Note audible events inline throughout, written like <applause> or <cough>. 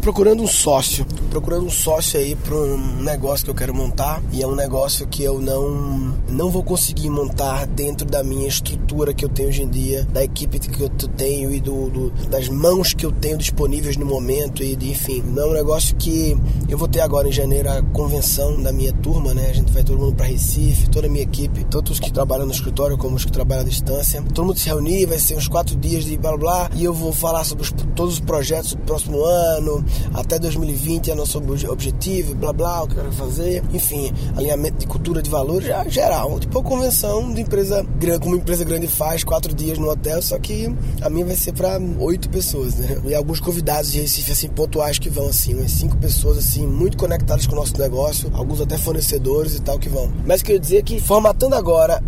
procurando um sócio, procurando um sócio aí para um negócio que eu quero montar e é um negócio que eu não não vou conseguir montar dentro da minha estrutura que eu tenho hoje em dia, da equipe que eu tenho e do, do das mãos que eu tenho disponíveis no momento e de, enfim, não é um negócio que eu vou ter agora em janeiro a convenção da minha turma, né? A gente vai todo mundo para Recife, toda a minha equipe, tanto os que trabalham no escritório como os que trabalham à distância. Todo mundo se reunir, vai ser uns quatro dias de blá blá e eu vou falar sobre os, todos os projetos do próximo ano, até 2020 é nosso objetivo, blá blá, o que eu quero fazer, enfim, alinhamento de cultura de valores, já geral. Tipo a convenção de empresa grande, como uma empresa grande faz, quatro dias no hotel, só que a minha vai ser para oito pessoas, né? E alguns convidados de Recife, assim, pontuais que vão, assim, umas cinco pessoas, assim, muito conectadas com o nosso negócio, alguns até fornecedores e tal que vão. Mas queria dizer que, formatando agora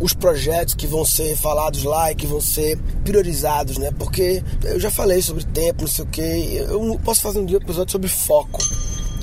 os projetos que vão ser falados lá e que vão ser priorizados, né? Porque eu já falei sobre tempo, não sei o que. Eu posso fazer um dia um episódio sobre foco.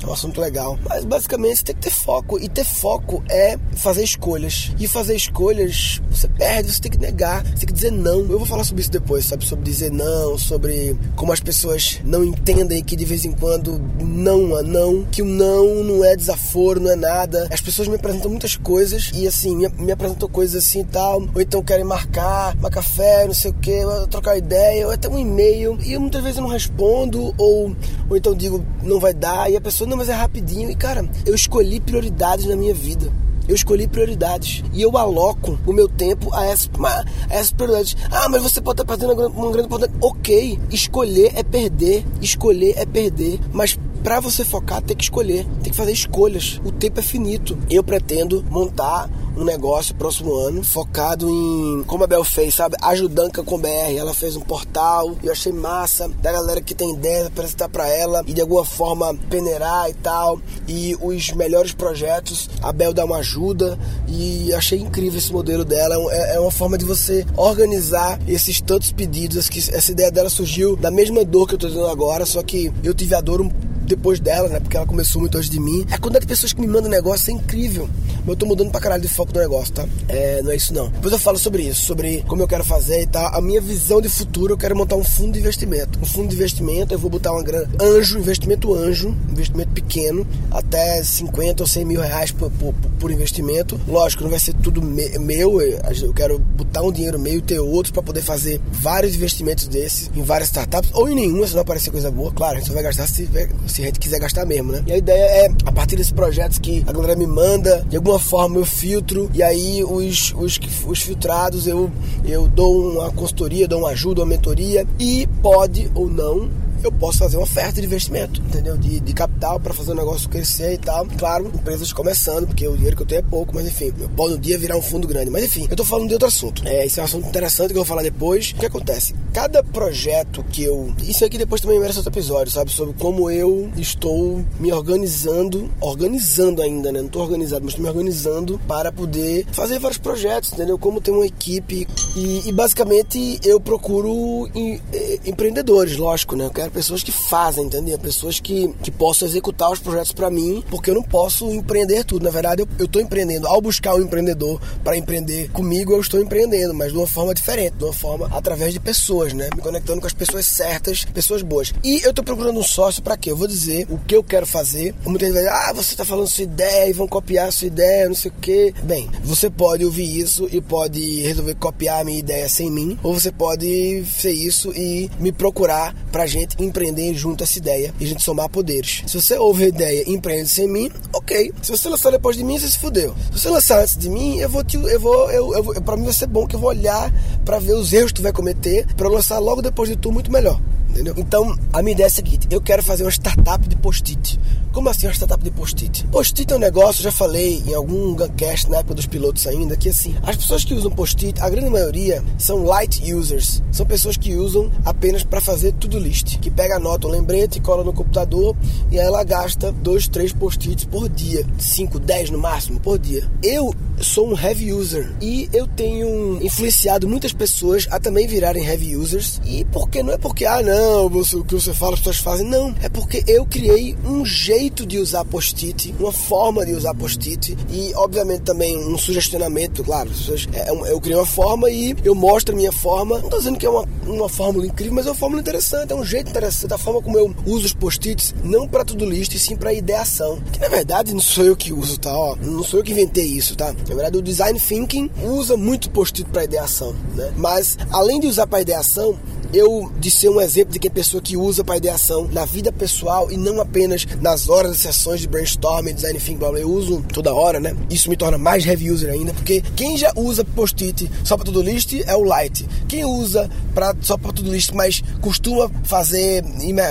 Um assunto legal. Mas basicamente você tem que ter foco. E ter foco é fazer escolhas. E fazer escolhas, você perde, você tem que negar, você tem que dizer não. Eu vou falar sobre isso depois, sabe? Sobre dizer não, sobre como as pessoas não entendem que de vez em quando não é não, que o não não é desaforo, não é nada. As pessoas me apresentam muitas coisas e assim, me, me apresentam coisas assim e tal, ou então querem marcar, uma café, não sei o que, trocar ideia, ou até um e-mail. E eu muitas vezes eu não respondo, ou, ou então digo, não vai dar, e a pessoa, não, mas é rapidinho. E cara, eu escolhi prioridades na minha vida. Eu escolhi prioridades. E eu aloco o meu tempo a essas, a essas prioridades. Ah, mas você pode estar perdendo uma grande oportunidade. Ok, escolher é perder. Escolher é perder. Mas para você focar, tem que escolher, tem que fazer escolhas. O tempo é finito. Eu pretendo montar um negócio próximo ano focado em, como a Bel fez, sabe? Ajudanca com BR. Ela fez um portal, eu achei massa da galera que tem ideia apresentar para ela e de alguma forma peneirar e tal. E os melhores projetos, a Bel dá uma ajuda e achei incrível esse modelo dela. É, é uma forma de você organizar esses tantos pedidos. Essa ideia dela surgiu da mesma dor que eu tô tendo agora, só que eu tive a dor um depois dela, né? Porque ela começou muito antes de mim. A quantidade de pessoas que me mandam negócio é incrível. Mas eu tô mudando pra caralho de foco do negócio, tá? É, não é isso não. Depois eu falo sobre isso, sobre como eu quero fazer e tal. A minha visão de futuro, eu quero montar um fundo de investimento. Um fundo de investimento, eu vou botar uma grana anjo, investimento anjo, investimento pequeno, até 50 ou 100 mil reais por, por, por investimento. Lógico, não vai ser tudo me, meu, eu quero botar um dinheiro meu e ter outros para poder fazer vários investimentos desses em várias startups, ou em nenhuma, se não aparecer coisa boa. Claro, a gente só vai gastar se, se a gente quiser gastar mesmo, né? E a ideia é, a partir desses projetos que a galera me manda, de alguma forma eu filtro, e aí os, os, os filtrados eu, eu dou uma consultoria, dou uma ajuda, uma mentoria, e pode ou não eu posso fazer uma oferta de investimento, entendeu? De, de capital para fazer o negócio crescer e tal. Claro, empresas começando, porque o dinheiro que eu tenho é pouco, mas enfim, eu posso um dia virar um fundo grande. Mas enfim, eu tô falando de outro assunto. É, esse é um assunto interessante que eu vou falar depois. O que acontece? Cada projeto que eu. Isso aqui depois também merece outro episódio, sabe? Sobre como eu estou me organizando, organizando ainda, né? Não tô organizado, mas tô me organizando para poder fazer vários projetos, entendeu? Como ter uma equipe. E, e basicamente eu procuro em, em, empreendedores, lógico, né? Eu quero pessoas que fazem, entendeu? Pessoas que, que possam executar os projetos para mim, porque eu não posso empreender tudo. Na verdade, eu, eu tô empreendendo. Ao buscar um empreendedor para empreender comigo, eu estou empreendendo, mas de uma forma diferente, de uma forma através de pessoas, né? Me conectando com as pessoas certas, pessoas boas. E eu tô procurando um sócio para quê? Eu vou dizer o que eu quero fazer. Muita gente vai dizer, ah, você tá falando sua ideia e vão copiar sua ideia, não sei o quê. Bem, você pode ouvir isso e pode resolver copiar a minha ideia sem mim, ou você pode ser isso e me procurar pra gente empreender junto essa ideia e a gente somar poderes. Se você ouve a ideia e empreende sem mim, ok. Se você lançar depois de mim, você se fudeu. Se você lançar antes de mim, eu vou te, eu vou, eu, eu, eu para mim vai ser bom que eu vou olhar para ver os erros que tu vai cometer para lançar logo depois de tu muito melhor entendeu? Então, a minha ideia é a seguinte: eu quero fazer uma startup de post-it. Como assim uma startup de post-it? Post-it é um negócio, já falei em algum Guncast na época dos pilotos ainda, que assim, as pessoas que usam post-it, a grande maioria são light users. São pessoas que usam apenas para fazer tudo list. Que pega a nota, um lembrete, cola no computador e ela gasta dois, três post-its por dia. 5, 10 no máximo por dia. Eu sou um heavy user e eu tenho influenciado muitas pessoas a também virarem heavy users. E porque não é porque, ah, não, o que você fala, as pessoas fazem. Não, é porque eu criei um jeito jeito de usar post-it, uma forma de usar post-it e, obviamente, também um sugestionamento, claro. É eu criei uma forma e eu mostro a minha forma. Não tô dizendo que é uma, uma fórmula incrível, mas é uma fórmula interessante, é um jeito interessante, a forma como eu uso os post-its, não para tudo list, e sim para ideação. Que na verdade não sou eu que uso, tá? Ó, não sou eu que inventei isso, tá? Na verdade, o design thinking usa muito post-it para ideação, né? Mas além de usar para ideação, eu de ser um exemplo de que é pessoa que usa para ideação na vida pessoal e não apenas nas horas das sessões de brainstorming, design thinking, blá, blá, eu uso toda hora, né? Isso me torna mais heavy user ainda, porque quem já usa post-it só para tudo list é o light. Quem usa para só para tudo list, mas costuma fazer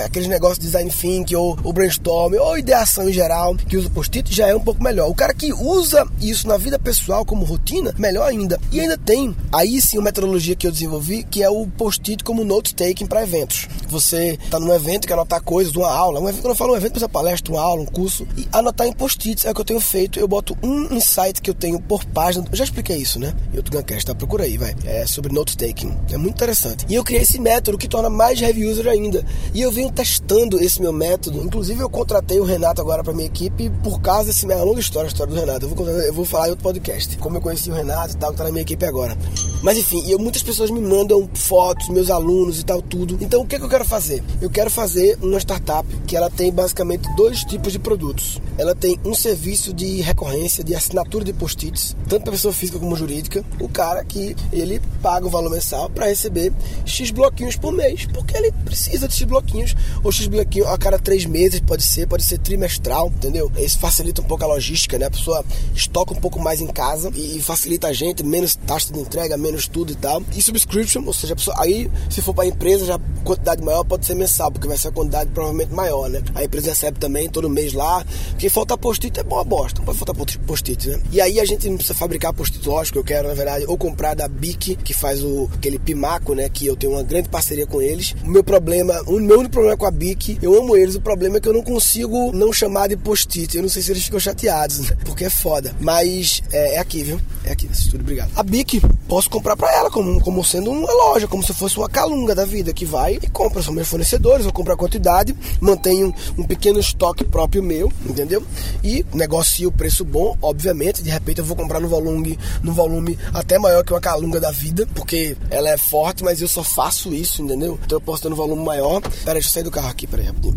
aqueles negócios de design thinking ou, ou brainstorming ou ideação em geral, que usa post-it já é um pouco melhor. O cara que usa isso na vida pessoal como rotina, melhor ainda. E ainda tem aí sim uma metodologia que eu desenvolvi, que é o post-it como note-taking para eventos. Você está num evento, quer anotar coisas, uma aula. Um evento, quando eu falo um evento, uma palestra, uma aula, um curso. E anotar em post-its é o que eu tenho feito. Eu boto um insight que eu tenho por página. Eu já expliquei isso, né? Em outro Guncast, tá? Procura aí, vai. É sobre note-taking. É muito interessante. E eu criei esse método que torna mais heavy user ainda. E eu venho testando esse meu método. Inclusive, eu contratei o Renato agora para minha equipe por causa desse. É longa história, a história do Renato. Eu vou, eu vou falar em outro podcast. Como eu conheci o Renato e tal, que tá na minha equipe agora. Mas enfim, eu, muitas pessoas me mandam fotos, meus alunos e tal, tudo. Então o que, é que eu quero fazer? Eu quero fazer uma startup que ela tem basicamente dois tipos de produtos. Ela tem um serviço de recorrência, de assinatura de post-its, tanto para pessoa física como jurídica. O cara que ele paga o valor mensal para receber X bloquinhos por mês, porque ele precisa de X bloquinhos, ou X bloquinho a cada três meses, pode ser, pode ser trimestral, entendeu? Isso facilita um pouco a logística, né? A pessoa estoca um pouco mais em casa e facilita a gente, menos taxa de entrega, menos tudo e tal. E subscription, ou seja, a pessoa, aí se for para a empresa, já quantidade maior pode ser mensal, porque vai ser a quantidade provavelmente maior, né? A empresa recebe também todo mês lá. Porque falta post-it é boa bosta, não pode faltar post-it, né? E aí a gente não precisa fabricar post-it, lógico, eu quero, na verdade, ou comprar da Bic, que faz o, aquele Pimaco, né? Que eu tenho uma grande parceria com eles. O meu problema, o meu único problema com a Bic, eu amo eles, o problema é que eu não consigo não chamar de post-it. Eu não sei se eles ficam chateados, né? Porque é foda. Mas é, é aqui, viu? É aqui nesse estúdio, obrigado. A Bic, posso comprar pra ela como, como sendo uma loja, como se fosse uma calunga da vida, que vai e compra. São meus fornecedores, eu compro a quantidade, mantenho um pequeno estoque próprio meu, entendeu? E negocio o preço bom, obviamente. De repente eu vou comprar no volume, no volume até maior que uma calunga da vida, porque ela é forte, mas eu só faço isso, entendeu? Então eu posso ter no volume maior. Pera, deixa eu sair do carro aqui, peraí, rapidinho.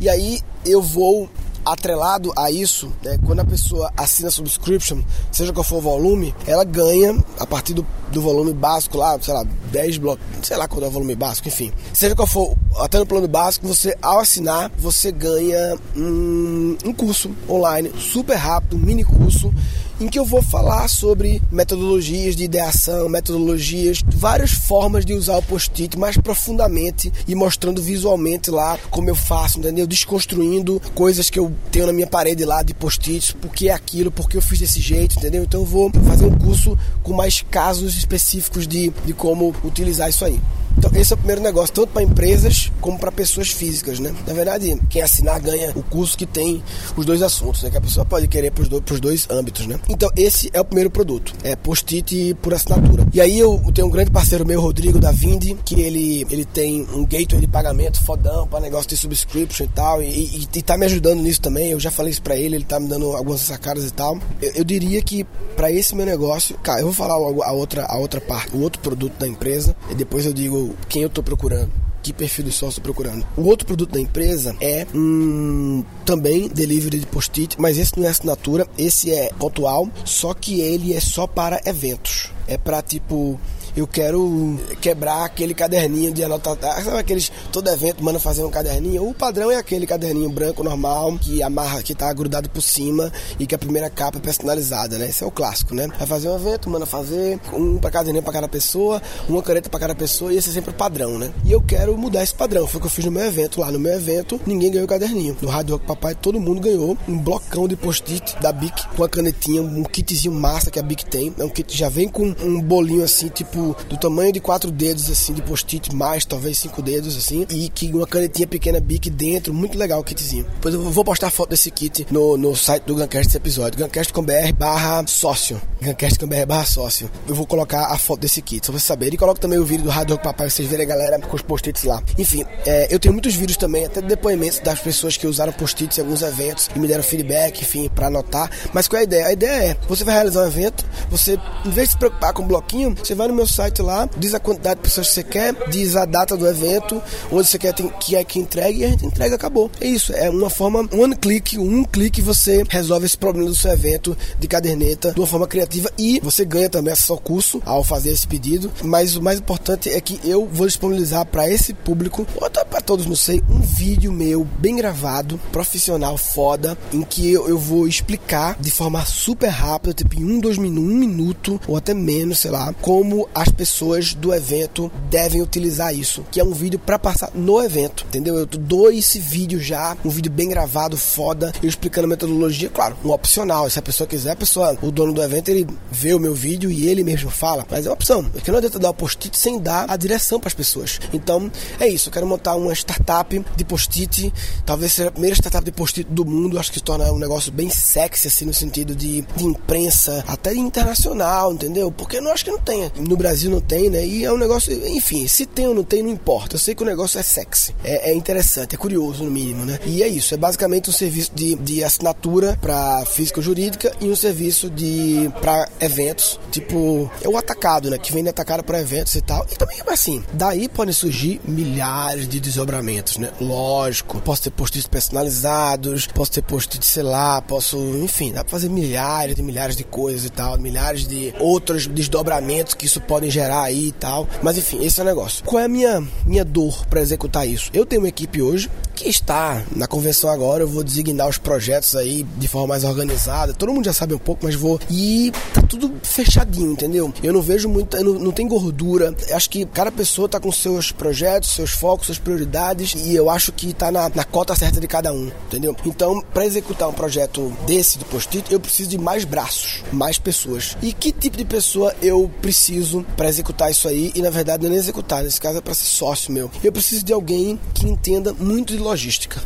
E aí eu vou atrelado a isso, né, quando a pessoa assina subscription, seja qual for o volume, ela ganha a partir do, do volume básico lá, sei lá, 10 blocos, sei lá qual é o volume básico, enfim. Seja qual for, até no plano básico, você ao assinar, você ganha um, um curso online super rápido, um mini curso em que eu vou falar sobre metodologias de ideação, metodologias, várias formas de usar o post-it mais profundamente e mostrando visualmente lá como eu faço, entendeu? Desconstruindo coisas que eu tenho na minha parede lá de post-its, por que é aquilo, por que eu fiz desse jeito, entendeu? Então eu vou fazer um curso com mais casos específicos de, de como utilizar isso aí. Então, esse é o primeiro negócio, tanto para empresas como para pessoas físicas, né? Na verdade, quem assinar ganha o curso que tem os dois assuntos, né? Que a pessoa pode querer para os dois, dois âmbitos, né? Então, esse é o primeiro produto, é post-it por assinatura. E aí eu tenho um grande parceiro meu, Rodrigo da Vindi, que ele, ele tem um gateway de pagamento fodão para negócio de subscription e tal, e, e, e tá me ajudando nisso também. Eu já falei isso para ele, ele tá me dando algumas sacadas e tal. Eu, eu diria que para esse meu negócio, cara, eu vou falar a outra, a outra parte, o outro produto da empresa, e depois eu digo quem eu estou procurando que perfil de sócio procurando. O outro produto da empresa é um, também delivery de post-it, mas esse não é assinatura, esse é pontual, só que ele é só para eventos. É para tipo eu quero quebrar aquele caderninho de anotar. Sabe aqueles. Todo evento manda fazer um caderninho? O padrão é aquele caderninho branco normal que amarra, que tá grudado por cima e que a primeira capa é personalizada, né? Esse é o clássico, né? Vai fazer um evento, manda fazer um para caderninho para cada pessoa, uma caneta para cada pessoa e esse é sempre o padrão, né? E eu quero mudar esse padrão. Foi o que eu fiz no meu evento. Lá no meu evento, ninguém ganhou caderninho. No Rádio Rock Papai, todo mundo ganhou um blocão de post-it da Bic com a canetinha, um kitzinho massa que a Bic tem. É um kit que já vem com um bolinho assim, tipo do tamanho de quatro dedos, assim, de post-it, mais talvez cinco dedos, assim, e que uma canetinha pequena Bic dentro, muito legal o kitzinho. Depois eu vou postar foto desse kit no, no site do Guncast desse episódio, guncast.com.br barra sócio, guncast.com.br barra sócio. Eu vou colocar a foto desse kit, só pra vocês saberem. E coloco também o vídeo do Rádio Rock Papai, pra vocês verem a galera com os post-its lá. Enfim, é, eu tenho muitos vídeos também, até depoimentos das pessoas que usaram post-its em alguns eventos e me deram feedback, enfim, para anotar. Mas qual é a ideia? A ideia é, você vai realizar um evento, você, em vez de se preocupar com o bloquinho, você vai no meu site lá, diz a quantidade de pessoas que você quer, diz a data do evento, onde você quer que é que entregue e a gente entrega, acabou. É isso, é uma forma, one click, um clique você resolve esse problema do seu evento de caderneta de uma forma criativa e você ganha também acesso ao curso ao fazer esse pedido. Mas o mais importante é que eu vou disponibilizar para esse público, ou até para todos, não sei, um vídeo meu bem gravado, profissional, foda, em que eu, eu vou explicar de forma super rápida, tipo em um, dois minutos, um minuto ou até menos, sei lá, como as pessoas do evento devem utilizar isso, que é um vídeo para passar no evento, entendeu? Eu dou esse vídeo já, um vídeo bem gravado, foda, eu explicando a metodologia, claro, um opcional, se a pessoa quiser, a pessoa, o dono do evento, ele vê o meu vídeo e ele mesmo fala, mas é uma opção, porque não adianta dar o post-it sem dar a direção para as pessoas. Então, é isso, eu quero montar uma startup de post-it, talvez seja a primeira startup de post-it do mundo, acho que se torna um negócio bem sexy, assim, no sentido de, de imprensa, até internacional, entendeu? Porque eu não acho que não tenha. No Brasil não tem, né? E é um negócio, enfim, se tem ou não tem, não importa. Eu sei que o negócio é sexy, é, é interessante, é curioso no mínimo, né? E é isso, é basicamente um serviço de, de assinatura para física jurídica e um serviço de para eventos, tipo, é o atacado, né? Que vende atacado para eventos e tal. E também, assim, daí podem surgir milhares de desdobramentos, né? Lógico, posso ter post-its personalizados, posso ter post-its, sei lá, posso, enfim, dá pra fazer milhares e milhares de coisas e tal, milhares de outros desdobramentos que isso pode gerar aí e tal. Mas enfim, esse é o negócio. Qual é a minha, minha dor para executar isso? Eu tenho uma equipe hoje que está na convenção agora, eu vou designar os projetos aí de forma mais organizada. Todo mundo já sabe um pouco, mas vou. E tá tudo fechadinho, entendeu? Eu não vejo muita. Não, não tem gordura. Acho que cada pessoa tá com seus projetos, seus focos, suas prioridades. E eu acho que tá na, na cota certa de cada um, entendeu? Então, para executar um projeto desse do post-it, eu preciso de mais braços, mais pessoas. E que tipo de pessoa eu preciso para executar isso aí? E na verdade não é executar, nesse caso é para ser sócio meu. Eu preciso de alguém que entenda muito de logística.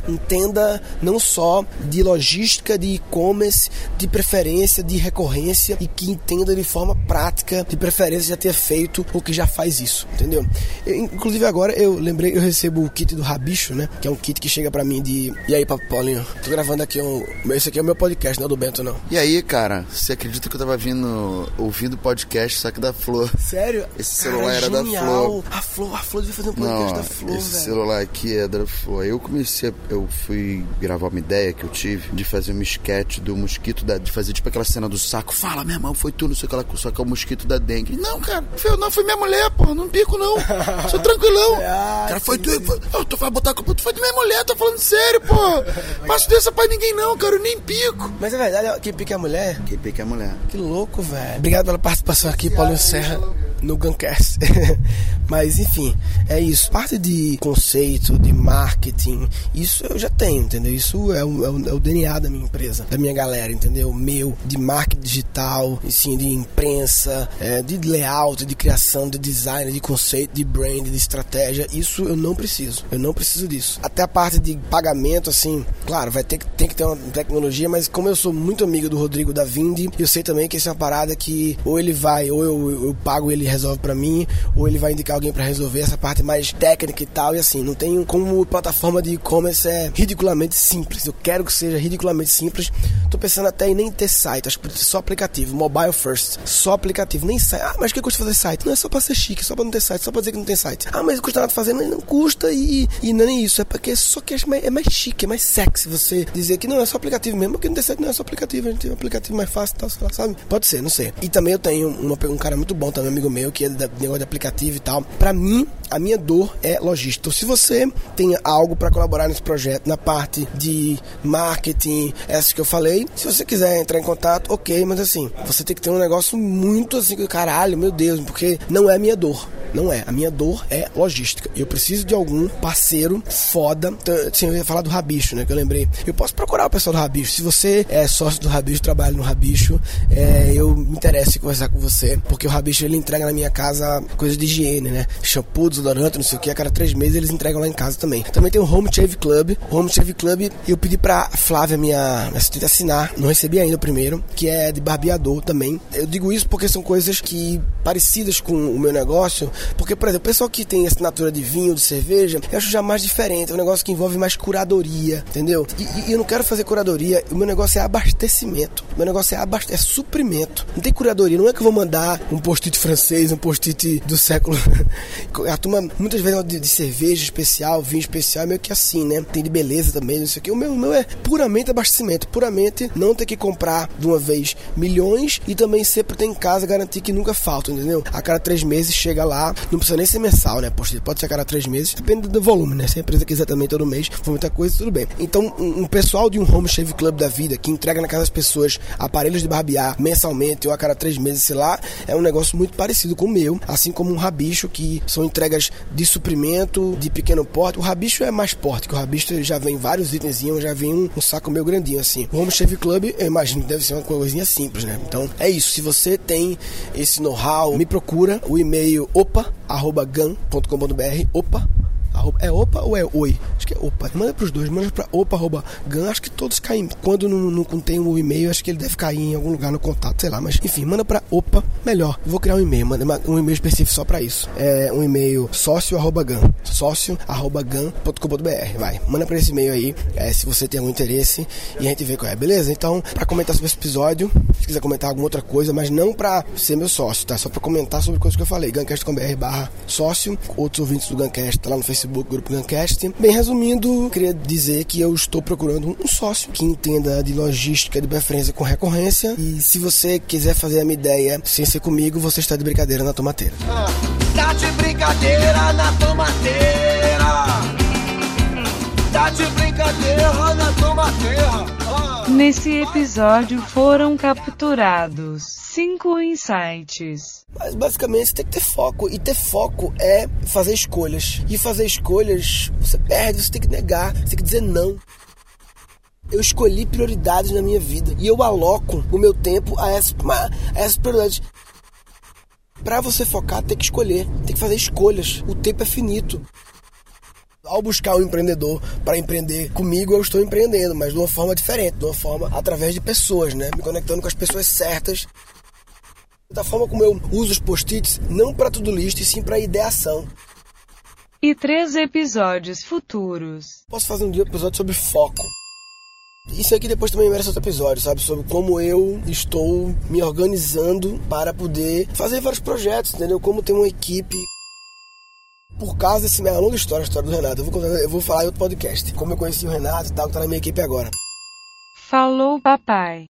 Entenda não só de logística, de e-commerce, de preferência, de recorrência e que entenda de forma prática, de preferência já ter feito ou que já faz isso, entendeu? Eu, inclusive agora eu lembrei, eu recebo o kit do Rabicho, né? Que é um kit que chega para mim de. E aí, Papo Paulinho? Tô gravando aqui um. Esse aqui é o meu podcast, não é do Bento, não. E aí, cara, você acredita que eu tava vindo, ouvindo podcast, só que da Flor? Sério? Esse celular era da Flor. A Flor, a Flor devia fazer um podcast Não, da Flor, esse velho. celular aqui é da Flor. Eu comecei, eu fui gravar uma ideia que eu tive de fazer um sketch do mosquito da, de fazer tipo aquela cena do saco. Fala, meu irmão, foi tu, não sei o que lá, só que é o mosquito da dengue. Não, cara, foi, não foi minha mulher, porra, não pico não. Sou tranquilão. <laughs> Ah, cara, foi sim, tu, foi, oh, tu vai botar a culpa, tu foi de minha mulher, tá falando sério, porra. <laughs> Passo dessa pra ninguém não, cara, eu nem pico. Mas é verdade, quem pica é a mulher? Quem pica é a mulher. Que louco, velho. Obrigado pela participação aqui, Paulinho Serra, no Guncast. <laughs> Mas, enfim, é isso. Parte de conceito, de marketing, isso eu já tenho, entendeu? Isso é o, é o- é o DNA da minha empresa, da minha galera, entendeu? Meu, de marketing digital, e sim, de imprensa, é, de layout, de criação, de design, de conceito, de brand, de estratégia. Isso eu não preciso. Eu não preciso disso. Até a parte de pagamento, assim, claro, vai ter que, tem que ter uma tecnologia, mas como eu sou muito amigo do Rodrigo da Vindi, eu sei também que isso é uma parada que ou ele vai, ou eu, eu, eu pago ele resolve pra mim, ou ele vai indicar alguém pra resolver essa parte mais técnica e tal, e assim, não tenho como plataforma de e-commerce é ridiculamente simples. Eu quero que seja ridiculamente simples. Tô pensando até em nem ter site, acho que só aplicativo, mobile first, só aplicativo, nem site. Ah, mas que custa fazer site? Não é só pra ser chique, só pra não ter site, só pra dizer que não tem site. Ah, mas custa nada fazer, mas não custa e, e não é nem isso, é porque só que é mais, é mais chique, é mais sexy você dizer que não é só aplicativo mesmo, porque não tem site, não é só aplicativo, a gente tem um aplicativo mais fácil e tal, sabe? Pode ser, não sei. E também eu tenho uma- um cara muito bom também, amigo meu, que é negócio de aplicativo e tal. Pra mim, A minha dor é logística. Então, se você tem algo para colaborar nesse projeto, na parte de marketing, essas que eu falei, se você quiser entrar em contato, ok, mas assim, você tem que ter um negócio muito assim, caralho, meu Deus, porque não é minha dor. Não é. A minha dor é logística. Eu preciso de algum parceiro foda. Então, assim, eu ia falar do Rabicho, né? Que eu lembrei. Eu posso procurar o pessoal do Rabicho. Se você é sócio do Rabicho, trabalha no Rabicho, é, eu me interesso em conversar com você. Porque o Rabicho ele entrega na minha casa coisas de higiene, né? Shampoo, desodorante, não sei o que. A cada três meses eles entregam lá em casa também. Também tem o Home Shave Club. O Home Shave Club, eu pedi pra Flávia, minha assistente, assinar. Não recebi ainda o primeiro, que é de barbeador também. Eu digo isso porque são coisas que parecidas com o meu negócio porque, por exemplo, o pessoal que tem assinatura de vinho, de cerveja, eu acho já mais diferente. É um negócio que envolve mais curadoria, entendeu? E, e eu não quero fazer curadoria, o meu negócio é abastecimento. O meu negócio é, abaste é suprimento. Não tem curadoria, não é que eu vou mandar um post-it francês, um post-it do século. <laughs> Turma, muitas vezes, de, de, cerveja especial, vinho especial, é meio que assim, né? Tem de beleza também, não sei o que. O meu, o meu é puramente abastecimento, puramente não ter que comprar de uma vez milhões e também sempre ter em casa garantir que nunca falta, entendeu? A cada três meses chega lá, não precisa nem ser mensal, né? Pode ser a cada três meses, depende do volume, né? Se a empresa quiser também todo mês, for muita coisa, tudo bem. Então, um, um pessoal de um home shave club da vida que entrega na casa das pessoas aparelhos de barbear mensalmente ou a cada três meses, sei lá, é um negócio muito parecido com o meu, assim como um rabicho, que são entregas de suprimento, de pequeno porte. O rabicho é mais porte, que o rabicho já vem vários itenzinhos, já vem um, um saco meio grandinho assim. O home shave club, eu imagino que deve ser uma coisinha simples, né? Então, é isso. Se você tem esse know-how, me procura. O e-mail opa arroba gan.com.br, opa, é opa ou é oi? Acho que é opa. Manda pros dois, manda pra opa, arroba gan, acho que todos caem. Quando não, não o e-mail, acho que ele deve cair em algum lugar no contato, sei lá, mas enfim, manda pra opa, melhor. vou criar um e-mail, manda um e-mail específico só pra isso. É um e-mail sócio arroba gan, sócio arroba gan.com.br, vai. Manda pra esse e-mail aí, é, se você tem algum interesse e a gente vê qual é, beleza? Então, pra comentar sobre esse episódio, se quiser comentar alguma outra coisa, mas não pra ser meu sócio, tá? Só pra comentar sobre coisas que eu falei, gancast.com.br barra sócio, outros ouvintes do Gancast tá lá no Facebook, grupo Gancast. Bem, resumindo, queria dizer que eu estou procurando um sócio que entenda de logística de preferência com recorrência. E se você quiser fazer a minha ideia sem ser comigo, você está de brincadeira na tomateira. Ah, tá de brincadeira na tomateira. Tá de brincadeira na tomateira. Ah. Nesse episódio foram capturados cinco insights mas basicamente você tem que ter foco. E ter foco é fazer escolhas. E fazer escolhas, você perde, você tem que negar, você tem que dizer não. Eu escolhi prioridades na minha vida. E eu aloco o meu tempo a essas, prioridades. Para você focar, tem que escolher, tem que fazer escolhas. O tempo é finito. Ao buscar um empreendedor para empreender comigo, eu estou empreendendo, mas de uma forma diferente, de uma forma através de pessoas, né? Me conectando com as pessoas certas da forma como eu uso os post-its, não para tudo list, e sim para ideação. E três episódios futuros. Posso fazer um episódio sobre foco. Isso aqui depois também merece outro episódio, sabe? Sobre como eu estou me organizando para poder fazer vários projetos, entendeu? Como ter uma equipe. Por causa desse. Uma longa história, a história do Renato. Eu vou, contar, eu vou falar em outro podcast. Como eu conheci o Renato e tal, que tá na minha equipe agora. Falou, papai.